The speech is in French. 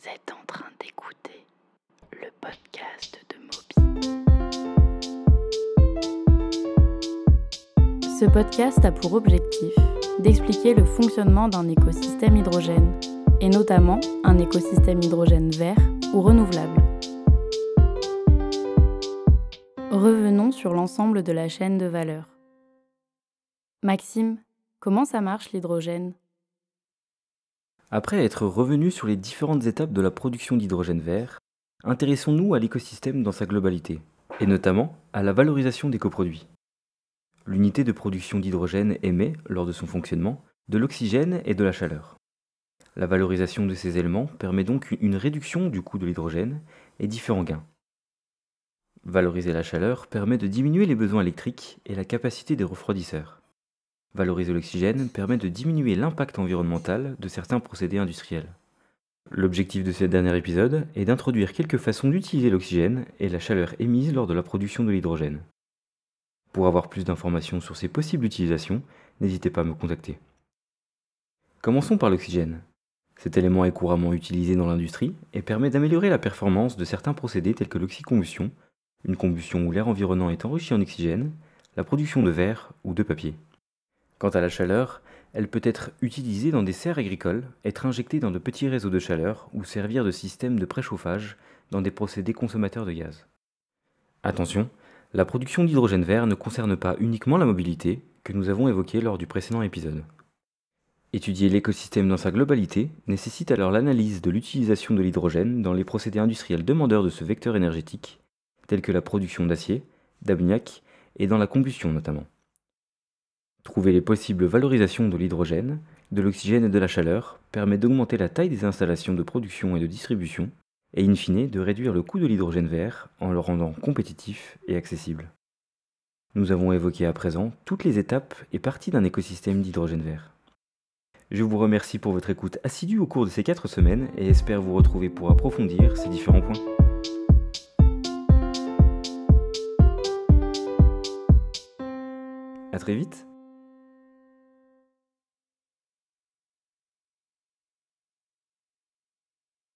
Vous êtes en train d'écouter le podcast de Moby. Ce podcast a pour objectif d'expliquer le fonctionnement d'un écosystème hydrogène, et notamment un écosystème hydrogène vert ou renouvelable. Revenons sur l'ensemble de la chaîne de valeur. Maxime, comment ça marche l'hydrogène? Après être revenu sur les différentes étapes de la production d'hydrogène vert, intéressons-nous à l'écosystème dans sa globalité, et notamment à la valorisation des coproduits. L'unité de production d'hydrogène émet, lors de son fonctionnement, de l'oxygène et de la chaleur. La valorisation de ces éléments permet donc une réduction du coût de l'hydrogène et différents gains. Valoriser la chaleur permet de diminuer les besoins électriques et la capacité des refroidisseurs. Valoriser l'oxygène permet de diminuer l'impact environnemental de certains procédés industriels. L'objectif de ce dernier épisode est d'introduire quelques façons d'utiliser l'oxygène et la chaleur émise lors de la production de l'hydrogène. Pour avoir plus d'informations sur ces possibles utilisations, n'hésitez pas à me contacter. Commençons par l'oxygène. Cet élément est couramment utilisé dans l'industrie et permet d'améliorer la performance de certains procédés tels que l'oxycombustion, une combustion où l'air environnant est enrichi en oxygène, la production de verre ou de papier. Quant à la chaleur, elle peut être utilisée dans des serres agricoles, être injectée dans de petits réseaux de chaleur ou servir de système de préchauffage dans des procédés consommateurs de gaz. Attention, la production d'hydrogène vert ne concerne pas uniquement la mobilité que nous avons évoquée lors du précédent épisode. Étudier l'écosystème dans sa globalité nécessite alors l'analyse de l'utilisation de l'hydrogène dans les procédés industriels demandeurs de ce vecteur énergétique, tels que la production d'acier, d'ammoniac et dans la combustion notamment. Trouver les possibles valorisations de l'hydrogène, de l'oxygène et de la chaleur permet d'augmenter la taille des installations de production et de distribution, et in fine de réduire le coût de l'hydrogène vert en le rendant compétitif et accessible. Nous avons évoqué à présent toutes les étapes et parties d'un écosystème d'hydrogène vert. Je vous remercie pour votre écoute assidue au cours de ces 4 semaines et espère vous retrouver pour approfondir ces différents points. A très vite